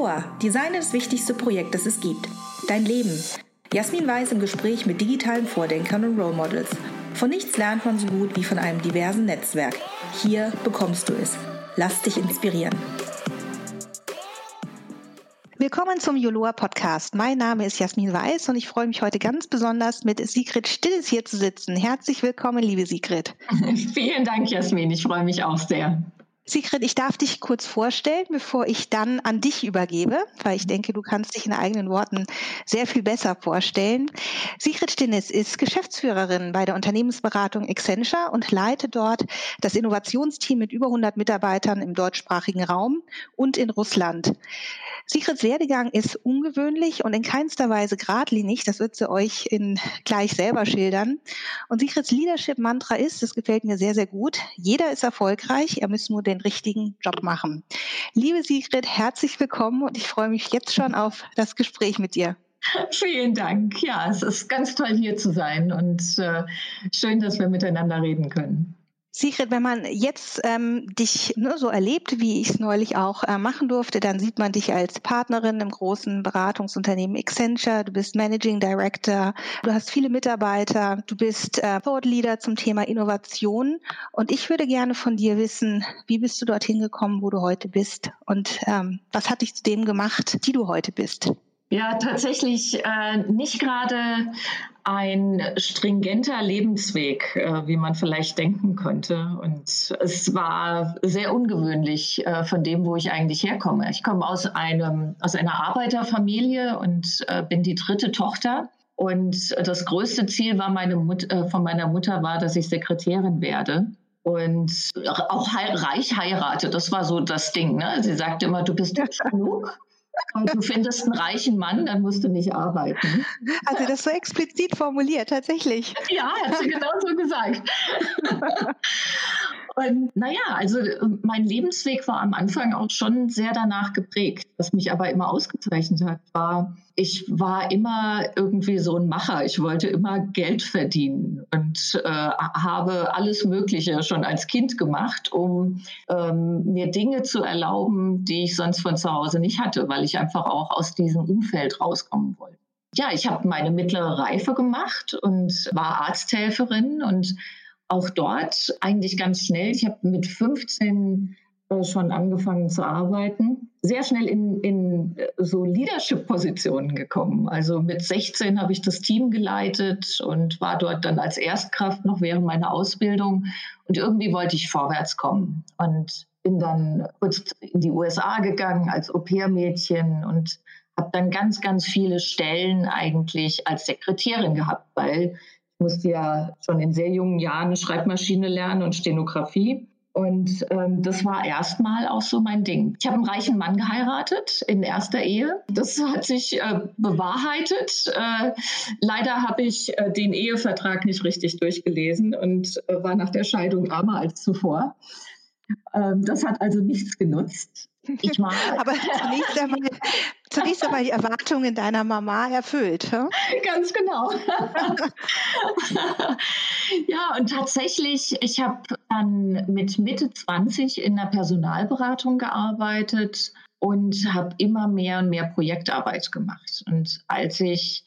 Yoloa, Design ist das wichtigste Projekt, das es gibt. Dein Leben. Jasmin Weiß im Gespräch mit digitalen Vordenkern und Role Models. Von nichts lernt man so gut wie von einem diversen Netzwerk. Hier bekommst du es. Lass dich inspirieren. Willkommen zum Joloa Podcast. Mein Name ist Jasmin Weiß und ich freue mich heute ganz besonders mit Sigrid Stilles hier zu sitzen. Herzlich willkommen, liebe Sigrid. Vielen Dank, Jasmin. Ich freue mich auch sehr. Sigrid, ich darf dich kurz vorstellen, bevor ich dann an dich übergebe, weil ich denke, du kannst dich in eigenen Worten sehr viel besser vorstellen. Sigrid Stinnes ist Geschäftsführerin bei der Unternehmensberatung Accenture und leitet dort das Innovationsteam mit über 100 Mitarbeitern im deutschsprachigen Raum und in Russland. Sigrids Werdegang ist ungewöhnlich und in keinster Weise geradlinig. Das wird sie euch in, gleich selber schildern. Und Sigrids Leadership-Mantra ist, das gefällt mir sehr, sehr gut, jeder ist erfolgreich, er muss nur den richtigen Job machen. Liebe Sigrid, herzlich willkommen und ich freue mich jetzt schon auf das Gespräch mit dir. Vielen Dank. Ja, es ist ganz toll hier zu sein und äh, schön, dass wir miteinander reden können. Sigrid, wenn man jetzt ähm, dich ne, so erlebt, wie ich es neulich auch äh, machen durfte, dann sieht man dich als Partnerin im großen Beratungsunternehmen Accenture. Du bist Managing Director, du hast viele Mitarbeiter, du bist äh, Thought Leader zum Thema Innovation. Und ich würde gerne von dir wissen, wie bist du dorthin gekommen, wo du heute bist? Und ähm, was hat dich zu dem gemacht, die du heute bist? Ja, tatsächlich äh, nicht gerade ein stringenter Lebensweg, äh, wie man vielleicht denken könnte. Und es war sehr ungewöhnlich äh, von dem, wo ich eigentlich herkomme. Ich komme aus einem aus einer Arbeiterfamilie und äh, bin die dritte Tochter. Und das größte Ziel war meine Mut äh, von meiner Mutter war, dass ich Sekretärin werde und auch reich heirate. Das war so das Ding. Ne? Sie sagte immer, du bist hübsch genug und du findest einen reichen Mann, dann musst du nicht arbeiten. Also das so explizit formuliert, tatsächlich. Ja, hat sie genau so gesagt. Und naja, also mein Lebensweg war am Anfang auch schon sehr danach geprägt. Was mich aber immer ausgezeichnet hat, war, ich war immer irgendwie so ein Macher. Ich wollte immer Geld verdienen und äh, habe alles Mögliche schon als Kind gemacht, um ähm, mir Dinge zu erlauben, die ich sonst von zu Hause nicht hatte, weil ich einfach auch aus diesem Umfeld rauskommen wollte. Ja, ich habe meine mittlere Reife gemacht und war Arzthelferin und auch dort eigentlich ganz schnell. Ich habe mit 15 äh, schon angefangen zu arbeiten, sehr schnell in, in äh, so Leadership-Positionen gekommen. Also mit 16 habe ich das Team geleitet und war dort dann als Erstkraft noch während meiner Ausbildung. Und irgendwie wollte ich vorwärts kommen und bin dann kurz in die USA gegangen als Au-pair-Mädchen und habe dann ganz, ganz viele Stellen eigentlich als Sekretärin gehabt, weil musste ja schon in sehr jungen Jahren Schreibmaschine lernen und Stenografie. Und ähm, das war erstmal auch so mein Ding. Ich habe einen reichen Mann geheiratet in erster Ehe. Das hat sich äh, bewahrheitet. Äh, leider habe ich äh, den Ehevertrag nicht richtig durchgelesen und äh, war nach der Scheidung armer als zuvor. Ähm, das hat also nichts genutzt. Ich mag. Aber zunächst einmal, zunächst einmal die Erwartungen deiner Mama erfüllt. Hm? Ganz genau. ja, und tatsächlich, ich habe dann mit Mitte 20 in der Personalberatung gearbeitet und habe immer mehr und mehr Projektarbeit gemacht. Und als ich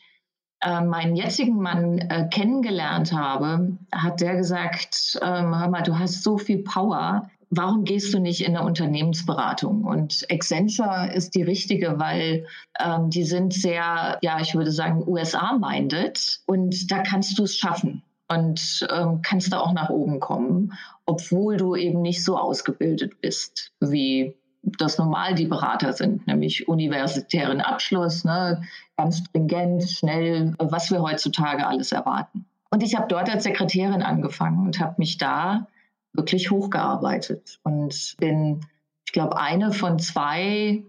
äh, meinen jetzigen Mann äh, kennengelernt habe, hat der gesagt, ähm, hör mal, du hast so viel Power, warum gehst du nicht in eine Unternehmensberatung? Und Accenture ist die richtige, weil ähm, die sind sehr, ja, ich würde sagen, USA-minded und da kannst du es schaffen und ähm, kannst da auch nach oben kommen, obwohl du eben nicht so ausgebildet bist wie das normal die Berater sind, nämlich universitären Abschluss, ne, ganz stringent, schnell, was wir heutzutage alles erwarten. Und ich habe dort als Sekretärin angefangen und habe mich da wirklich hochgearbeitet und bin, ich glaube, eine von zwei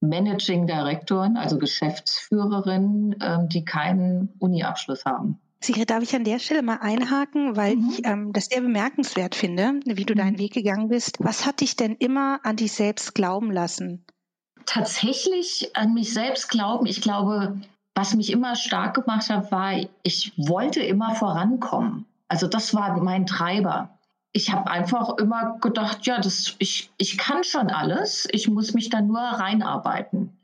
Managing Direktoren, also Geschäftsführerinnen, ähm, die keinen Uni-Abschluss haben. Sigrid, darf ich an der Stelle mal einhaken, weil mhm. ich ähm, das sehr bemerkenswert finde, wie du deinen mhm. Weg gegangen bist. Was hat dich denn immer an dich selbst glauben lassen? Tatsächlich an mich selbst glauben. Ich glaube, was mich immer stark gemacht hat, war, ich wollte immer vorankommen. Also das war mein Treiber ich habe einfach immer gedacht, ja, das, ich, ich kann schon alles, ich muss mich da nur reinarbeiten.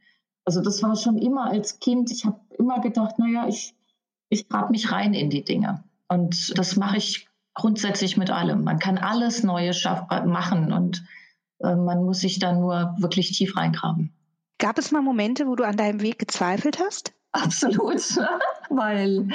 Also das war schon immer als Kind, ich habe immer gedacht, naja, ich, ich grab mich rein in die Dinge. Und das mache ich grundsätzlich mit allem. Man kann alles Neue machen und äh, man muss sich da nur wirklich tief reingraben. Gab es mal Momente, wo du an deinem Weg gezweifelt hast? Absolut, weil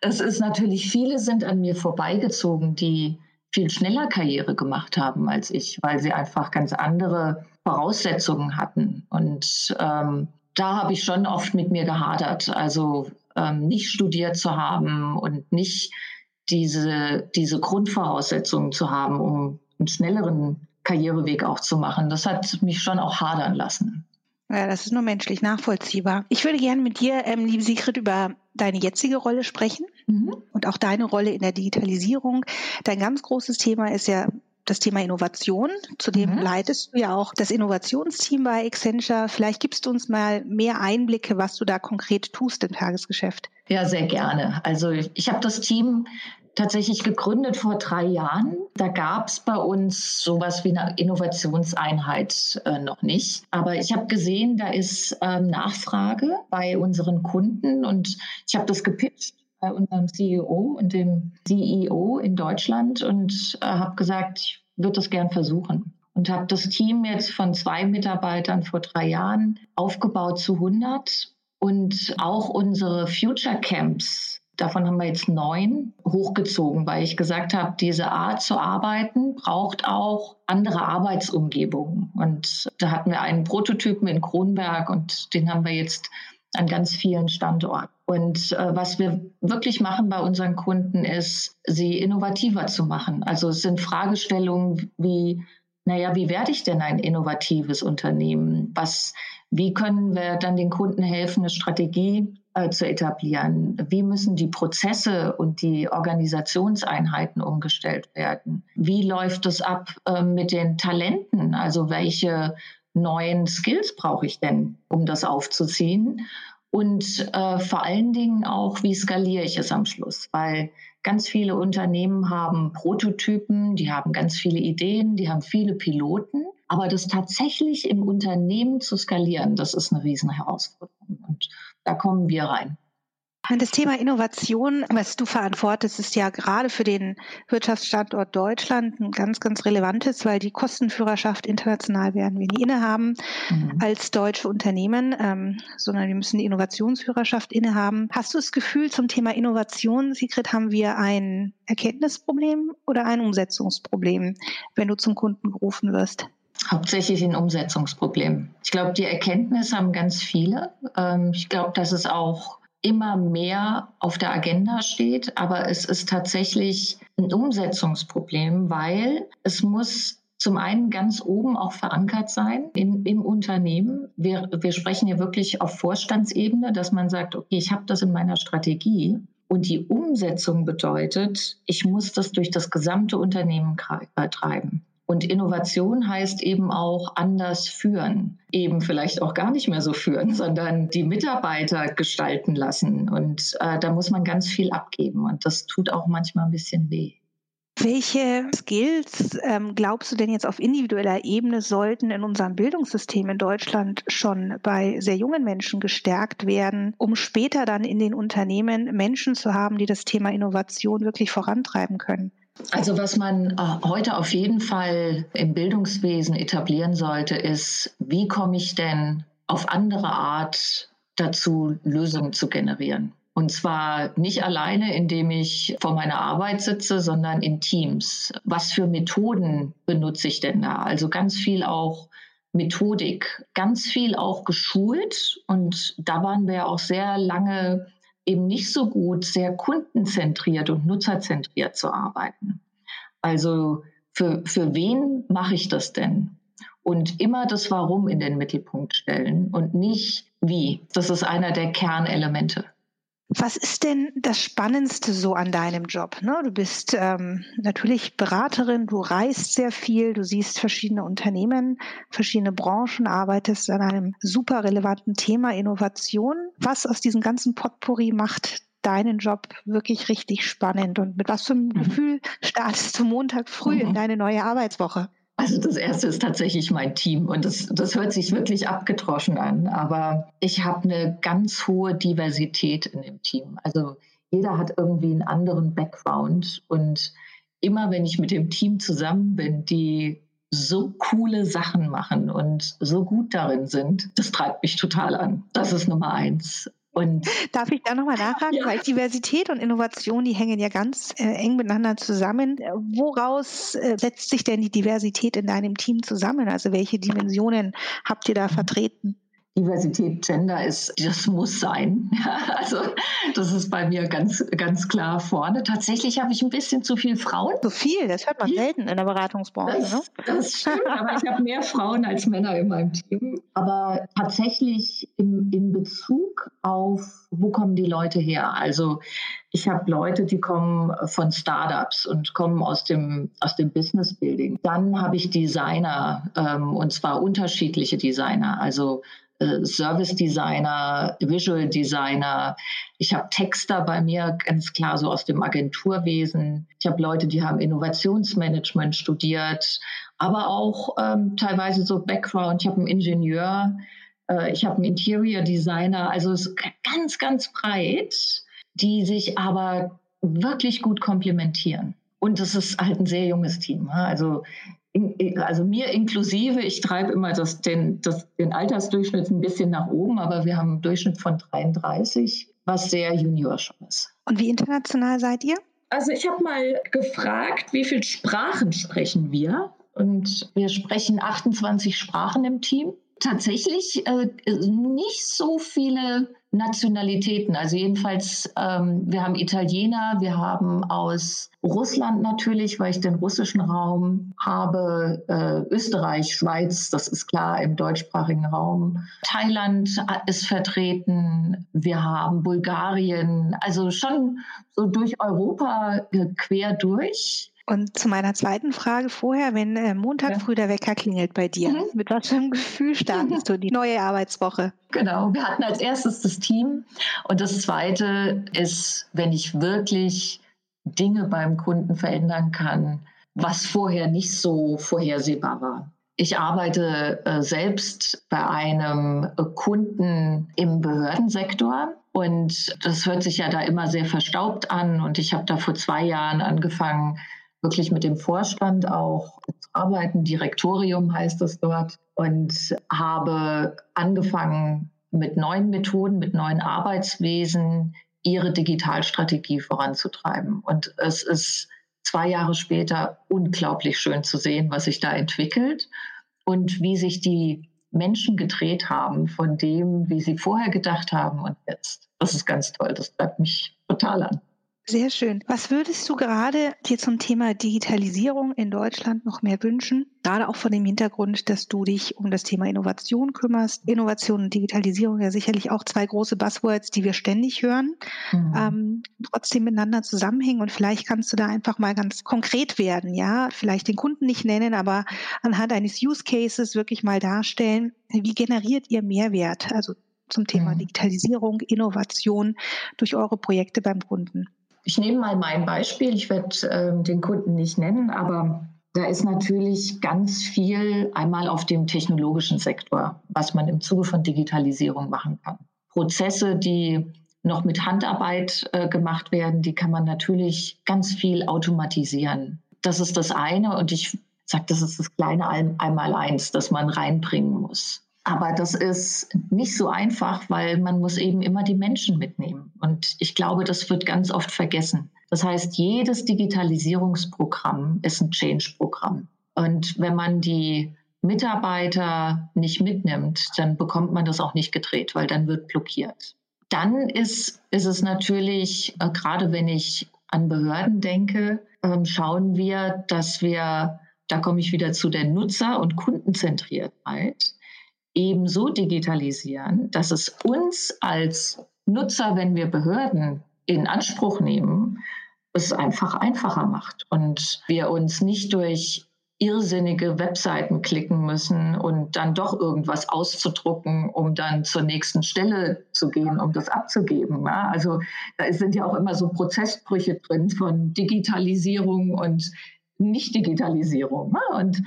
es ist natürlich, viele sind an mir vorbeigezogen, die viel schneller Karriere gemacht haben als ich, weil sie einfach ganz andere Voraussetzungen hatten. Und ähm, da habe ich schon oft mit mir gehadert. Also ähm, nicht studiert zu haben und nicht diese, diese Grundvoraussetzungen zu haben, um einen schnelleren Karriereweg auch zu machen. Das hat mich schon auch hadern lassen. Ja, das ist nur menschlich nachvollziehbar. Ich würde gerne mit dir, ähm, liebe Sigrid, über deine jetzige Rolle sprechen mhm. und auch deine Rolle in der Digitalisierung. Dein ganz großes Thema ist ja das Thema Innovation. Zudem mhm. leitest du ja auch das Innovationsteam bei Accenture. Vielleicht gibst du uns mal mehr Einblicke, was du da konkret tust im Tagesgeschäft. Ja, sehr gerne. Also ich habe das Team tatsächlich gegründet vor drei Jahren. Da gab es bei uns sowas wie eine Innovationseinheit äh, noch nicht. Aber ich habe gesehen, da ist ähm, Nachfrage bei unseren Kunden und ich habe das gepitcht bei unserem CEO und dem CEO in Deutschland und äh, habe gesagt, ich würde das gern versuchen. Und habe das Team jetzt von zwei Mitarbeitern vor drei Jahren aufgebaut zu 100 und auch unsere Future Camps Davon haben wir jetzt neun hochgezogen, weil ich gesagt habe, diese Art zu arbeiten braucht auch andere Arbeitsumgebungen. Und da hatten wir einen Prototypen in Kronberg und den haben wir jetzt an ganz vielen Standorten. Und äh, was wir wirklich machen bei unseren Kunden ist, sie innovativer zu machen. Also es sind Fragestellungen wie, naja, wie werde ich denn ein innovatives Unternehmen? Was, wie können wir dann den Kunden helfen, eine Strategie äh, zu etablieren? Wie müssen die Prozesse und die Organisationseinheiten umgestellt werden? Wie läuft es ab äh, mit den Talenten? Also welche neuen Skills brauche ich denn, um das aufzuziehen? Und äh, vor allen Dingen auch, wie skaliere ich es am Schluss? Weil ganz viele Unternehmen haben Prototypen, die haben ganz viele Ideen, die haben viele Piloten. Aber das tatsächlich im Unternehmen zu skalieren, das ist eine riesen Herausforderung. Und da kommen wir rein. Das Thema Innovation, was du verantwortest, ist ja gerade für den Wirtschaftsstandort Deutschland ein ganz, ganz relevantes, weil die Kostenführerschaft international werden wir nie innehaben mhm. als deutsche Unternehmen, ähm, sondern wir müssen die Innovationsführerschaft innehaben. Hast du das Gefühl, zum Thema Innovation, Sigrid, haben wir ein Erkenntnisproblem oder ein Umsetzungsproblem, wenn du zum Kunden gerufen wirst? Hauptsächlich ein Umsetzungsproblem. Ich glaube, die Erkenntnis haben ganz viele. Ähm, ich glaube, dass es auch immer mehr auf der Agenda steht, aber es ist tatsächlich ein Umsetzungsproblem, weil es muss zum einen ganz oben auch verankert sein in, im Unternehmen. Wir, wir sprechen hier wirklich auf Vorstandsebene, dass man sagt, okay, ich habe das in meiner Strategie. Und die Umsetzung bedeutet, ich muss das durch das gesamte Unternehmen treiben. Und Innovation heißt eben auch anders führen, eben vielleicht auch gar nicht mehr so führen, sondern die Mitarbeiter gestalten lassen. Und äh, da muss man ganz viel abgeben. Und das tut auch manchmal ein bisschen weh. Welche Skills ähm, glaubst du denn jetzt auf individueller Ebene sollten in unserem Bildungssystem in Deutschland schon bei sehr jungen Menschen gestärkt werden, um später dann in den Unternehmen Menschen zu haben, die das Thema Innovation wirklich vorantreiben können? Also was man äh, heute auf jeden Fall im Bildungswesen etablieren sollte, ist, wie komme ich denn auf andere Art dazu, Lösungen zu generieren? Und zwar nicht alleine, indem ich vor meiner Arbeit sitze, sondern in Teams. Was für Methoden benutze ich denn da? Also ganz viel auch Methodik, ganz viel auch geschult. Und da waren wir auch sehr lange eben nicht so gut, sehr kundenzentriert und nutzerzentriert zu arbeiten. Also für, für wen mache ich das denn? Und immer das Warum in den Mittelpunkt stellen und nicht wie. Das ist einer der Kernelemente. Was ist denn das Spannendste so an deinem Job? Ne? Du bist ähm, natürlich Beraterin, du reist sehr viel, du siehst verschiedene Unternehmen, verschiedene Branchen, arbeitest an einem super relevanten Thema Innovation. Was aus diesem ganzen Potpourri macht deinen Job wirklich richtig spannend? Und mit was für einem mhm. Gefühl startest du Montag früh mhm. in deine neue Arbeitswoche? Also das erste ist tatsächlich mein Team und das, das hört sich wirklich abgedroschen an, aber ich habe eine ganz hohe Diversität in dem Team. Also jeder hat irgendwie einen anderen Background und immer wenn ich mit dem Team zusammen bin, die so coole Sachen machen und so gut darin sind, das treibt mich total an. Das ist Nummer eins. Und Darf ich da nochmal nachfragen? Ja. Weil Diversität und Innovation, die hängen ja ganz äh, eng miteinander zusammen. Woraus äh, setzt sich denn die Diversität in deinem Team zusammen? Also welche Dimensionen habt ihr da vertreten? Diversität, Gender ist, das muss sein. also das ist bei mir ganz, ganz klar vorne. Tatsächlich habe ich ein bisschen zu viel Frauen. So viel, das hört man selten in der Beratungsbranche. Das, ne? das stimmt, aber ich habe mehr Frauen als Männer in meinem Team. Aber tatsächlich in, in Bezug auf, wo kommen die Leute her? Also ich habe Leute, die kommen von Startups und kommen aus dem, aus dem Business Building. Dann habe ich Designer, ähm, und zwar unterschiedliche Designer. Also Service Designer, Visual Designer. Ich habe Texter bei mir, ganz klar so aus dem Agenturwesen. Ich habe Leute, die haben Innovationsmanagement studiert, aber auch ähm, teilweise so Background. Ich habe einen Ingenieur, äh, ich habe einen Interior Designer. Also es ist ganz, ganz breit, die sich aber wirklich gut komplementieren. Und es ist halt ein sehr junges Team. Also also mir inklusive, ich treibe immer das, den, das, den Altersdurchschnitt ein bisschen nach oben, aber wir haben einen Durchschnitt von 33, was sehr junior schon ist. Und wie international seid ihr? Also ich habe mal gefragt, wie viele Sprachen sprechen wir? Und wir sprechen 28 Sprachen im Team. Tatsächlich äh, nicht so viele Nationalitäten. Also jedenfalls, ähm, wir haben Italiener, wir haben aus Russland natürlich, weil ich den russischen Raum habe, äh, Österreich, Schweiz, das ist klar im deutschsprachigen Raum. Thailand ist vertreten, wir haben Bulgarien, also schon so durch Europa äh, quer durch. Und zu meiner zweiten Frage vorher, wenn äh, Montag ja. früh der Wecker klingelt bei dir, mhm. mit was für einem Gefühl startest du die neue Arbeitswoche? Genau, wir hatten als erstes das Team und das zweite ist, wenn ich wirklich Dinge beim Kunden verändern kann, was vorher nicht so vorhersehbar war. Ich arbeite äh, selbst bei einem äh, Kunden im Behördensektor und das hört sich ja da immer sehr verstaubt an und ich habe da vor zwei Jahren angefangen, wirklich mit dem Vorstand auch zu arbeiten. Direktorium heißt es dort. Und habe angefangen mit neuen Methoden, mit neuen Arbeitswesen ihre Digitalstrategie voranzutreiben. Und es ist zwei Jahre später unglaublich schön zu sehen, was sich da entwickelt und wie sich die Menschen gedreht haben von dem, wie sie vorher gedacht haben und jetzt. Das ist ganz toll. Das bleibt mich total an. Sehr schön. Was würdest du gerade dir zum Thema Digitalisierung in Deutschland noch mehr wünschen? Gerade auch vor dem Hintergrund, dass du dich um das Thema Innovation kümmerst. Innovation und Digitalisierung ja sicherlich auch zwei große Buzzwords, die wir ständig hören, mhm. ähm, trotzdem miteinander zusammenhängen. Und vielleicht kannst du da einfach mal ganz konkret werden, ja, vielleicht den Kunden nicht nennen, aber anhand eines Use Cases wirklich mal darstellen, wie generiert ihr Mehrwert? Also zum Thema mhm. Digitalisierung, Innovation durch eure Projekte beim Kunden. Ich nehme mal mein Beispiel. Ich werde äh, den Kunden nicht nennen, aber da ist natürlich ganz viel einmal auf dem technologischen Sektor, was man im Zuge von Digitalisierung machen kann. Prozesse, die noch mit Handarbeit äh, gemacht werden, die kann man natürlich ganz viel automatisieren. Das ist das eine und ich sage, das ist das kleine Einmaleins, das man reinbringen muss. Aber das ist nicht so einfach, weil man muss eben immer die Menschen mitnehmen. Und ich glaube, das wird ganz oft vergessen. Das heißt, jedes Digitalisierungsprogramm ist ein Change-Programm. Und wenn man die Mitarbeiter nicht mitnimmt, dann bekommt man das auch nicht gedreht, weil dann wird blockiert. Dann ist, ist es natürlich, äh, gerade wenn ich an Behörden denke, äh, schauen wir, dass wir, da komme ich wieder zu der Nutzer- und Kundenzentriertheit, ebenso digitalisieren, dass es uns als Nutzer, wenn wir Behörden in Anspruch nehmen, es einfach einfacher macht und wir uns nicht durch irrsinnige Webseiten klicken müssen und dann doch irgendwas auszudrucken, um dann zur nächsten Stelle zu gehen, um das abzugeben. Ja? Also da sind ja auch immer so Prozessbrüche drin von Digitalisierung und Nicht-Digitalisierung. Ja? Und,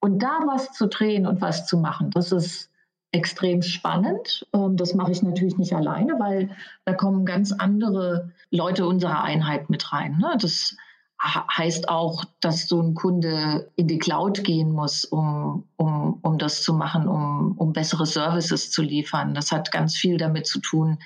und da was zu drehen und was zu machen, das ist extrem spannend. Ähm, das mache ich natürlich nicht alleine, weil da kommen ganz andere Leute unserer Einheit mit rein. Ne? Das heißt auch, dass so ein Kunde in die Cloud gehen muss, um, um, um das zu machen, um, um bessere Services zu liefern. Das hat ganz viel damit zu tun,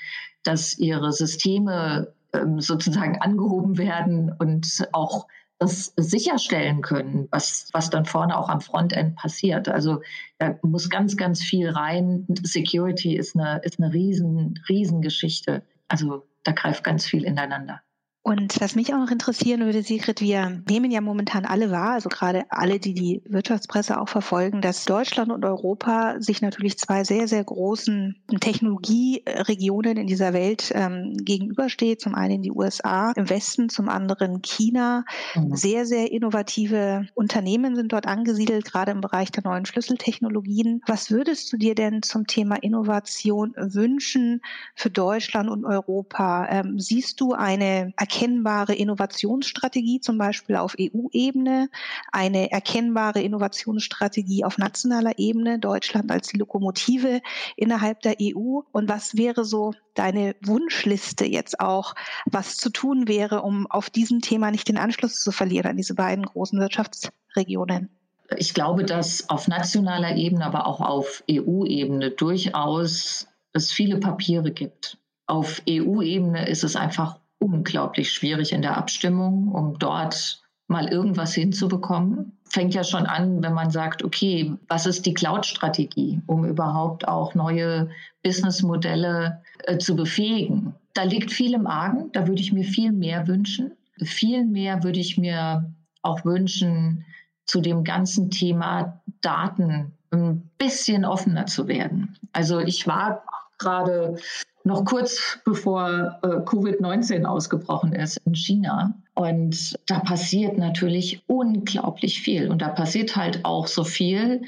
dass ihre Systeme ähm, sozusagen angehoben werden und auch das sicherstellen können, was, was dann vorne auch am Frontend passiert. Also da muss ganz, ganz viel rein. Security ist eine, ist eine riesen, riesen Geschichte. Also da greift ganz viel ineinander. Und was mich auch noch interessieren würde, Sigrid, wir nehmen ja momentan alle wahr, also gerade alle, die die Wirtschaftspresse auch verfolgen, dass Deutschland und Europa sich natürlich zwei sehr, sehr großen Technologieregionen in dieser Welt ähm, gegenübersteht. Zum einen die USA im Westen, zum anderen China. Mhm. Sehr, sehr innovative Unternehmen sind dort angesiedelt, gerade im Bereich der neuen Schlüsseltechnologien. Was würdest du dir denn zum Thema Innovation wünschen für Deutschland und Europa? Ähm, siehst du eine erkennbare Innovationsstrategie, zum Beispiel auf EU-Ebene, eine erkennbare Innovationsstrategie auf nationaler Ebene, Deutschland als Lokomotive innerhalb der EU. Und was wäre so deine Wunschliste jetzt auch, was zu tun wäre, um auf diesem Thema nicht den Anschluss zu verlieren an diese beiden großen Wirtschaftsregionen? Ich glaube, dass auf nationaler Ebene, aber auch auf EU-Ebene durchaus es viele Papiere gibt. Auf EU-Ebene ist es einfach unglaublich schwierig in der Abstimmung, um dort mal irgendwas hinzubekommen. Fängt ja schon an, wenn man sagt, okay, was ist die Cloud-Strategie, um überhaupt auch neue Businessmodelle äh, zu befähigen. Da liegt viel im Argen, da würde ich mir viel mehr wünschen. Viel mehr würde ich mir auch wünschen, zu dem ganzen Thema Daten ein bisschen offener zu werden. Also ich war gerade noch kurz bevor äh, Covid-19 ausgebrochen ist in China. Und da passiert natürlich unglaublich viel. Und da passiert halt auch so viel,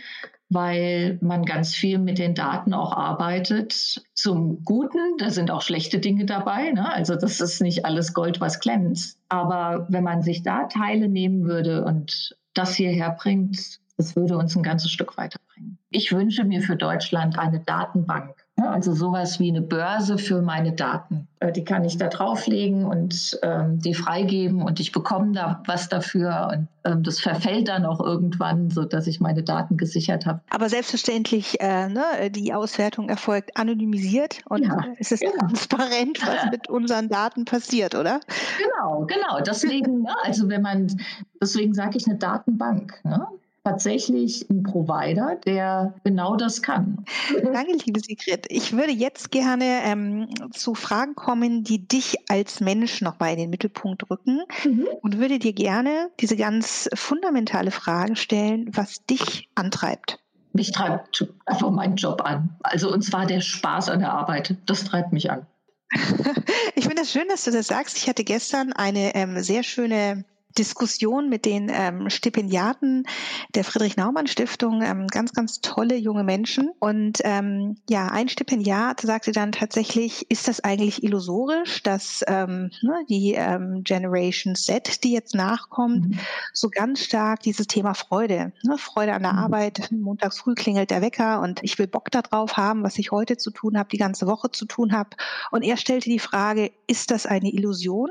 weil man ganz viel mit den Daten auch arbeitet. Zum Guten, da sind auch schlechte Dinge dabei. Ne? Also das ist nicht alles Gold, was glänzt. Aber wenn man sich da Teile nehmen würde und das hierher bringt, das würde uns ein ganzes Stück weiterbringen. Ich wünsche mir für Deutschland eine Datenbank also sowas wie eine Börse für meine Daten. Äh, die kann ich da drauflegen und ähm, die freigeben und ich bekomme da was dafür und ähm, das verfällt dann auch irgendwann, so dass ich meine Daten gesichert habe. Aber selbstverständlich, äh, ne, die Auswertung erfolgt anonymisiert und ja, es ist genau. transparent, was mit unseren Daten passiert, oder? Genau, genau. Deswegen, ne, also wenn man, deswegen sage ich eine Datenbank. Ne? Tatsächlich ein Provider, der genau das kann. Danke, liebe Sigrid. Ich würde jetzt gerne ähm, zu Fragen kommen, die dich als Mensch noch mal in den Mittelpunkt rücken mhm. und würde dir gerne diese ganz fundamentale Frage stellen, was dich antreibt. Mich treibt einfach mein Job an. Also und zwar der Spaß an der Arbeit. Das treibt mich an. ich finde es das schön, dass du das sagst. Ich hatte gestern eine ähm, sehr schöne Diskussion mit den ähm, Stipendiaten der Friedrich-Naumann-Stiftung, ähm, ganz, ganz tolle junge Menschen. Und ähm, ja, ein Stipendiat sagte dann tatsächlich, ist das eigentlich illusorisch, dass ähm, ne, die ähm, Generation Z, die jetzt nachkommt, mhm. so ganz stark dieses Thema Freude, ne, Freude an der mhm. Arbeit, montags früh klingelt der Wecker und ich will Bock darauf haben, was ich heute zu tun habe, die ganze Woche zu tun habe. Und er stellte die Frage, ist das eine Illusion?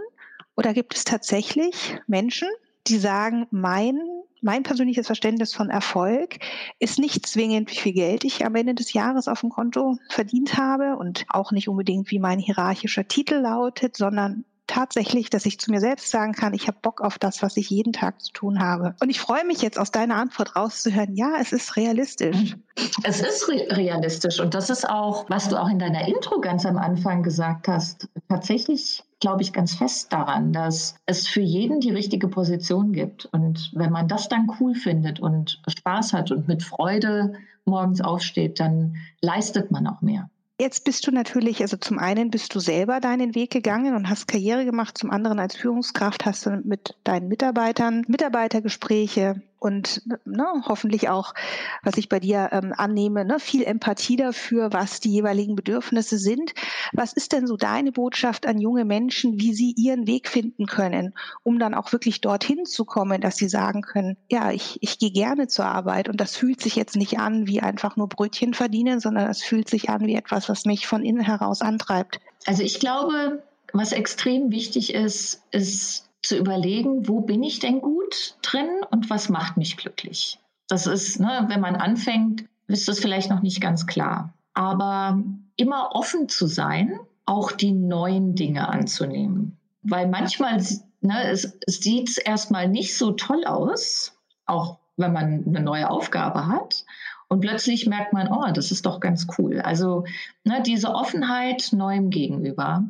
Oder gibt es tatsächlich Menschen, die sagen, mein, mein persönliches Verständnis von Erfolg ist nicht zwingend, wie viel Geld ich am Ende des Jahres auf dem Konto verdient habe und auch nicht unbedingt, wie mein hierarchischer Titel lautet, sondern tatsächlich, dass ich zu mir selbst sagen kann, ich habe Bock auf das, was ich jeden Tag zu tun habe. Und ich freue mich jetzt aus deiner Antwort rauszuhören, ja, es ist realistisch. Es ist re realistisch und das ist auch, was du auch in deiner Intro ganz am Anfang gesagt hast. Tatsächlich glaube ich ganz fest daran, dass es für jeden die richtige Position gibt. Und wenn man das dann cool findet und Spaß hat und mit Freude morgens aufsteht, dann leistet man auch mehr. Jetzt bist du natürlich, also zum einen bist du selber deinen Weg gegangen und hast Karriere gemacht, zum anderen als Führungskraft hast du mit deinen Mitarbeitern Mitarbeitergespräche und ne, hoffentlich auch, was ich bei dir ähm, annehme, ne, viel Empathie dafür, was die jeweiligen Bedürfnisse sind. Was ist denn so deine Botschaft an junge Menschen, wie sie ihren Weg finden können, um dann auch wirklich dorthin zu kommen, dass sie sagen können, ja, ich, ich gehe gerne zur Arbeit und das fühlt sich jetzt nicht an wie einfach nur Brötchen verdienen, sondern es fühlt sich an wie etwas, was mich von innen heraus antreibt. Also ich glaube, was extrem wichtig ist, ist zu überlegen, wo bin ich denn gut drin und was macht mich glücklich. Das ist, ne, wenn man anfängt, ist das vielleicht noch nicht ganz klar. Aber immer offen zu sein, auch die neuen Dinge anzunehmen. Weil manchmal ne, es, es sieht erstmal nicht so toll aus, auch wenn man eine neue Aufgabe hat. Und plötzlich merkt man, oh, das ist doch ganz cool. Also ne, diese Offenheit neuem gegenüber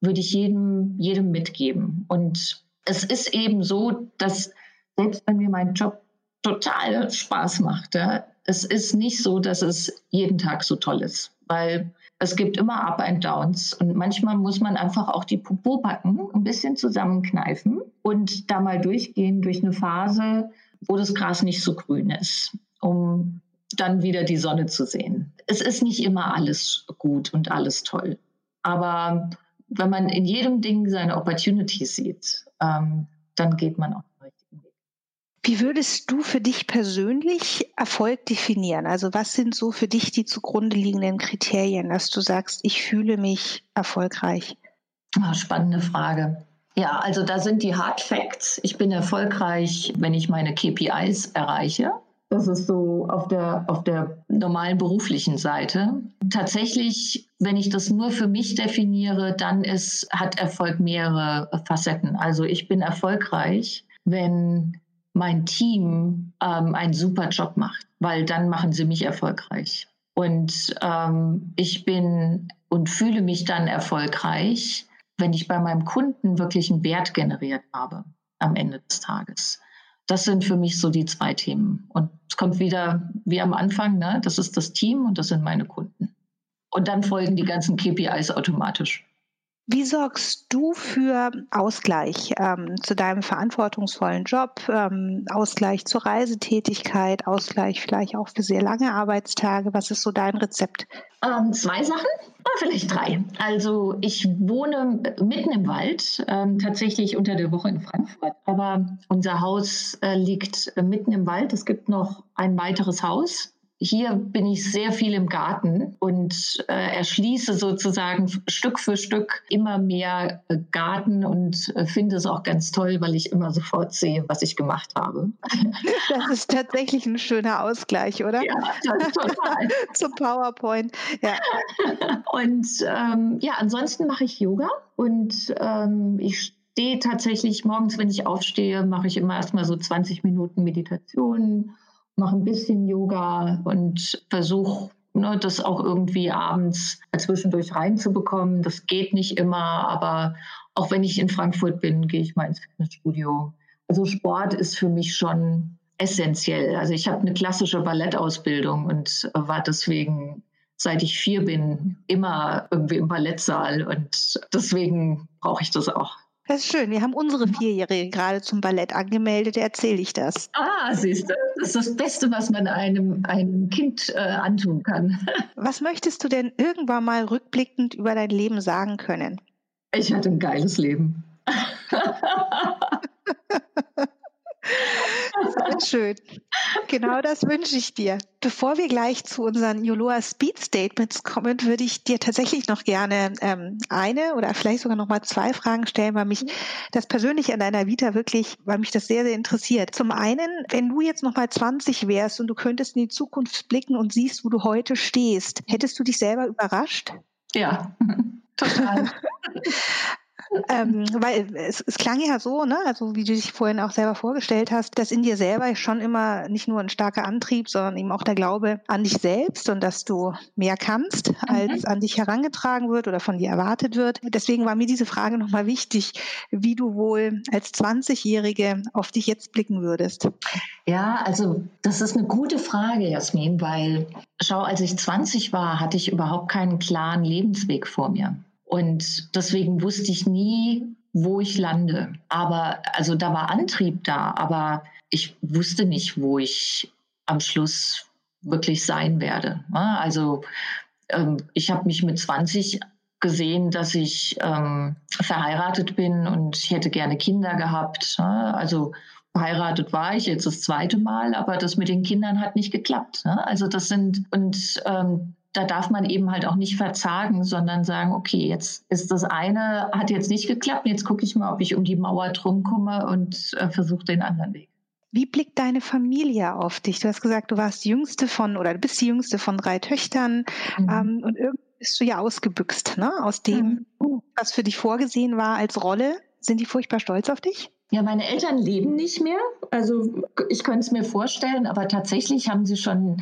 würde ich jedem, jedem mitgeben. Und es ist eben so, dass selbst wenn mir mein Job total Spaß macht, ja, es ist nicht so, dass es jeden Tag so toll ist, weil es gibt immer Up and Downs und manchmal muss man einfach auch die Popobacken ein bisschen zusammenkneifen und da mal durchgehen durch eine Phase, wo das Gras nicht so grün ist, um dann wieder die Sonne zu sehen. Es ist nicht immer alles gut und alles toll, aber wenn man in jedem Ding seine Opportunities sieht, ähm, dann geht man auch den richtigen Weg. Wie würdest du für dich persönlich Erfolg definieren? Also was sind so für dich die zugrunde liegenden Kriterien, dass du sagst, ich fühle mich erfolgreich? Oh, spannende Frage. Ja, also da sind die Hard Facts. Ich bin erfolgreich, wenn ich meine KPIs erreiche. Das ist so auf der, auf der normalen beruflichen Seite. Tatsächlich, wenn ich das nur für mich definiere, dann ist, hat Erfolg mehrere Facetten. Also ich bin erfolgreich, wenn mein Team ähm, einen super Job macht, weil dann machen sie mich erfolgreich. Und ähm, ich bin und fühle mich dann erfolgreich, wenn ich bei meinem Kunden wirklich einen Wert generiert habe am Ende des Tages. Das sind für mich so die zwei Themen. Und es kommt wieder wie am Anfang, ne? das ist das Team und das sind meine Kunden. Und dann folgen die ganzen KPIs automatisch. Wie sorgst du für Ausgleich ähm, zu deinem verantwortungsvollen Job, ähm, Ausgleich zur Reisetätigkeit, Ausgleich vielleicht auch für sehr lange Arbeitstage? Was ist so dein Rezept? Ähm, zwei Sachen, oder vielleicht drei. Also ich wohne mitten im Wald, ähm, tatsächlich unter der Woche in Frankfurt, aber unser Haus äh, liegt mitten im Wald. Es gibt noch ein weiteres Haus hier bin ich sehr viel im Garten und äh, erschließe sozusagen Stück für Stück immer mehr äh, Garten und äh, finde es auch ganz toll, weil ich immer sofort sehe, was ich gemacht habe. Das ist tatsächlich ein schöner Ausgleich, oder? Ja, total. Zum PowerPoint. Ja. Und ähm, ja, ansonsten mache ich Yoga und ähm, ich stehe tatsächlich morgens, wenn ich aufstehe, mache ich immer erstmal so 20 Minuten Meditation mache ein bisschen Yoga und versuche ne, das auch irgendwie abends zwischendurch reinzubekommen. Das geht nicht immer, aber auch wenn ich in Frankfurt bin, gehe ich mal ins Fitnessstudio. Also Sport ist für mich schon essentiell. Also ich habe eine klassische Ballettausbildung und war deswegen, seit ich vier bin, immer irgendwie im Ballettsaal und deswegen brauche ich das auch. Das ist schön. Wir haben unsere Vierjährige gerade zum Ballett angemeldet. Erzähle ich das. Ah, siehst du, das ist das Beste, was man einem, einem Kind äh, antun kann. Was möchtest du denn irgendwann mal rückblickend über dein Leben sagen können? Ich hatte ein geiles Leben. Sehr schön. Genau das wünsche ich dir. Bevor wir gleich zu unseren Yoloa Speed Statements kommen, würde ich dir tatsächlich noch gerne ähm, eine oder vielleicht sogar noch mal zwei Fragen stellen, weil mich das persönlich an deiner Vita wirklich, weil mich das sehr, sehr interessiert. Zum einen, wenn du jetzt noch mal 20 wärst und du könntest in die Zukunft blicken und siehst, wo du heute stehst, hättest du dich selber überrascht? Ja, total. ähm, weil es, es klang ja so, ne, also wie du dich vorhin auch selber vorgestellt hast, dass in dir selber schon immer nicht nur ein starker Antrieb, sondern eben auch der Glaube an dich selbst und dass du mehr kannst, mhm. als an dich herangetragen wird oder von dir erwartet wird. Deswegen war mir diese Frage nochmal wichtig, wie du wohl als 20-Jährige auf dich jetzt blicken würdest. Ja, also das ist eine gute Frage, Jasmin, weil schau, als ich 20 war, hatte ich überhaupt keinen klaren Lebensweg vor mir. Und deswegen wusste ich nie, wo ich lande. Aber also da war Antrieb da, aber ich wusste nicht, wo ich am Schluss wirklich sein werde. Ne? Also ähm, ich habe mich mit 20 gesehen, dass ich ähm, verheiratet bin und ich hätte gerne Kinder gehabt. Ne? Also verheiratet war ich jetzt das zweite Mal, aber das mit den Kindern hat nicht geklappt. Ne? Also das sind und ähm, da darf man eben halt auch nicht verzagen, sondern sagen, okay, jetzt ist das eine, hat jetzt nicht geklappt, jetzt gucke ich mal, ob ich um die Mauer drum komme und äh, versuche den anderen Weg. Wie blickt deine Familie auf dich? Du hast gesagt, du warst die jüngste von oder du bist die jüngste von drei Töchtern mhm. ähm, und irgendwie bist du ja ausgebüxt, ne? Aus dem, mhm. was für dich vorgesehen war als Rolle. Sind die furchtbar stolz auf dich? Ja, meine Eltern leben nicht mehr. Also ich könnte es mir vorstellen, aber tatsächlich haben sie schon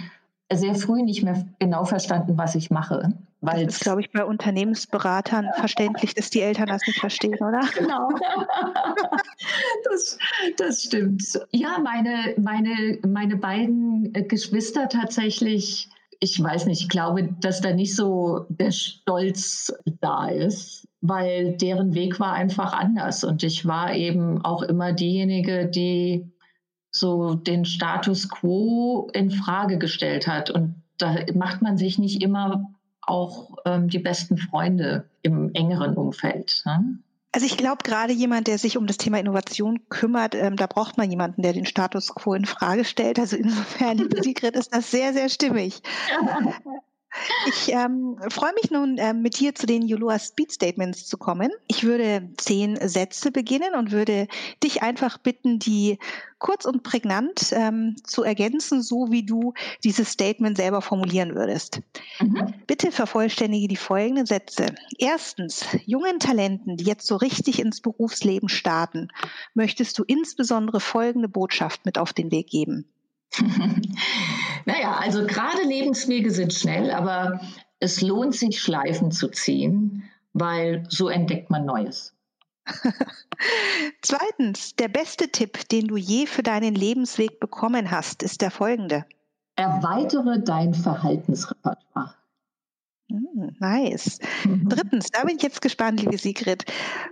sehr früh nicht mehr genau verstanden, was ich mache. Weil das ist, glaube ich, bei Unternehmensberatern verständlich, dass die Eltern das nicht verstehen, oder? Genau. das, das stimmt. Ja, meine, meine, meine beiden Geschwister tatsächlich, ich weiß nicht, ich glaube, dass da nicht so der Stolz da ist, weil deren Weg war einfach anders. Und ich war eben auch immer diejenige, die so den Status quo in Frage gestellt hat. Und da macht man sich nicht immer auch ähm, die besten Freunde im engeren Umfeld. Ne? Also ich glaube, gerade jemand, der sich um das Thema Innovation kümmert, ähm, da braucht man jemanden, der den Status quo in Frage stellt. Also insofern, liebe Sigrid, ist das sehr, sehr stimmig. Ich ähm, freue mich nun, äh, mit dir zu den Julua Speed Statements zu kommen. Ich würde zehn Sätze beginnen und würde dich einfach bitten, die kurz und prägnant ähm, zu ergänzen, so wie du dieses Statement selber formulieren würdest. Mhm. Bitte vervollständige die folgenden Sätze. Erstens, jungen Talenten, die jetzt so richtig ins Berufsleben starten, möchtest du insbesondere folgende Botschaft mit auf den Weg geben. naja, also gerade Lebenswege sind schnell, aber es lohnt sich, Schleifen zu ziehen, weil so entdeckt man Neues. Zweitens, der beste Tipp, den du je für deinen Lebensweg bekommen hast, ist der folgende. Erweitere dein Verhaltensrepertoire. Hm, nice. Mhm. Drittens, da bin ich jetzt gespannt, liebe Sigrid.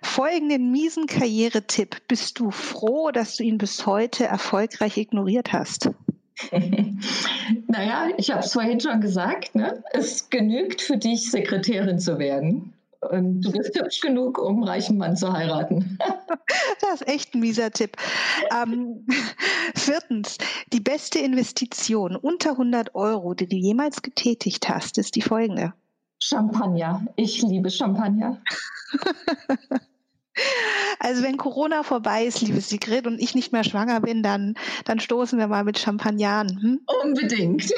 Folgenden miesen Karrieretipp. Bist du froh, dass du ihn bis heute erfolgreich ignoriert hast? naja, ich habe es vorhin schon gesagt, ne? es genügt für dich, Sekretärin zu werden. Und du bist hübsch genug, um einen reichen Mann zu heiraten. das ist echt ein mieser Tipp. Ähm, viertens, die beste Investition unter 100 Euro, die du jemals getätigt hast, ist die folgende. Champagner. Ich liebe Champagner. Also wenn Corona vorbei ist, liebe Sigrid, und ich nicht mehr schwanger bin, dann, dann stoßen wir mal mit Champagner an. Hm? Unbedingt.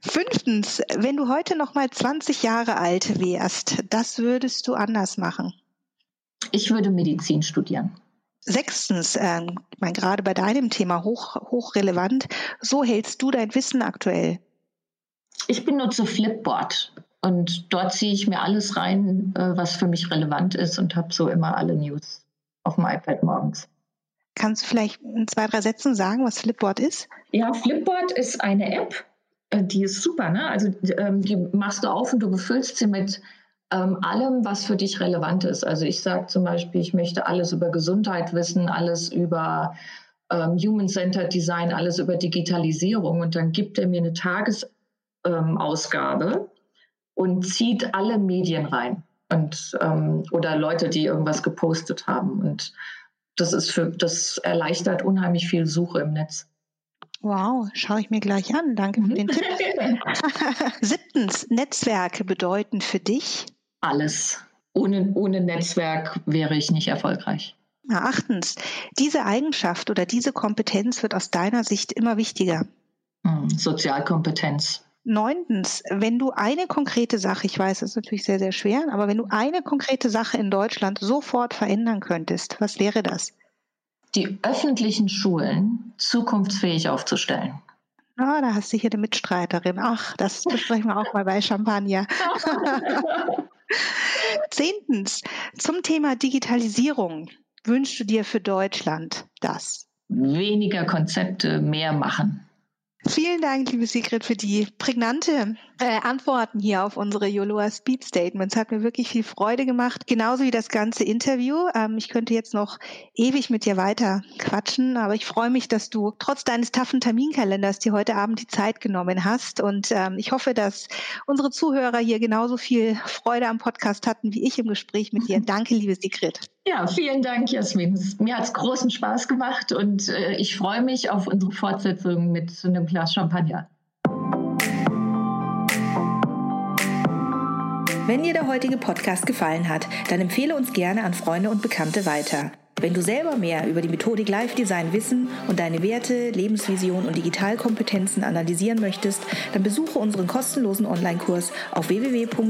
Fünftens, wenn du heute noch mal 20 Jahre alt wärst, das würdest du anders machen. Ich würde Medizin studieren. Sechstens, äh, ich meine, gerade bei deinem Thema hoch, hochrelevant, so hältst du dein Wissen aktuell. Ich benutze Flipboard und dort ziehe ich mir alles rein, äh, was für mich relevant ist und habe so immer alle News auf dem iPad morgens. Kannst du vielleicht in zwei, drei Sätzen sagen, was Flipboard ist? Ja, Flipboard ist eine App, äh, die ist super. Ne? Also ähm, die machst du auf und du befüllst sie mit ähm, allem, was für dich relevant ist. Also ich sage zum Beispiel, ich möchte alles über Gesundheit wissen, alles über ähm, Human-Centered Design, alles über Digitalisierung und dann gibt er mir eine Tagesausgabe und zieht alle Medien rein und ähm, oder Leute, die irgendwas gepostet haben. Und das ist für das erleichtert unheimlich viel Suche im Netz. Wow, schaue ich mir gleich an. Danke für den Tipp. Siebtens, Netzwerke bedeuten für dich? Alles. Ohne, ohne Netzwerk wäre ich nicht erfolgreich. achtens, diese Eigenschaft oder diese Kompetenz wird aus deiner Sicht immer wichtiger. Hm, Sozialkompetenz. Neuntens, wenn du eine konkrete Sache, ich weiß, das ist natürlich sehr, sehr schwer, aber wenn du eine konkrete Sache in Deutschland sofort verändern könntest, was wäre das? Die öffentlichen Schulen zukunftsfähig aufzustellen. Ah, da hast du hier eine Mitstreiterin. Ach, das besprechen wir auch mal bei Champagner. Zehntens, zum Thema Digitalisierung wünschst du dir für Deutschland das? Weniger Konzepte, mehr machen. Vielen Dank, liebe Sigrid, für die prägnante äh, Antworten hier auf unsere Yoloa Speed Statements. Hat mir wirklich viel Freude gemacht. Genauso wie das ganze Interview. Ähm, ich könnte jetzt noch ewig mit dir weiter quatschen, aber ich freue mich, dass du trotz deines taffen Terminkalenders dir heute Abend die Zeit genommen hast. Und ähm, ich hoffe, dass unsere Zuhörer hier genauso viel Freude am Podcast hatten wie ich im Gespräch mit dir. Danke, liebe Sigrid. Ja, vielen Dank, Jasmin. Mir hat es großen Spaß gemacht und äh, ich freue mich auf unsere Fortsetzung mit einem Glas Champagner. Wenn dir der heutige Podcast gefallen hat, dann empfehle uns gerne an Freunde und Bekannte weiter. Wenn du selber mehr über die Methodik Live Design wissen und deine Werte, Lebensvision und Digitalkompetenzen analysieren möchtest, dann besuche unseren kostenlosen Online-Kurs auf www.joloa.de.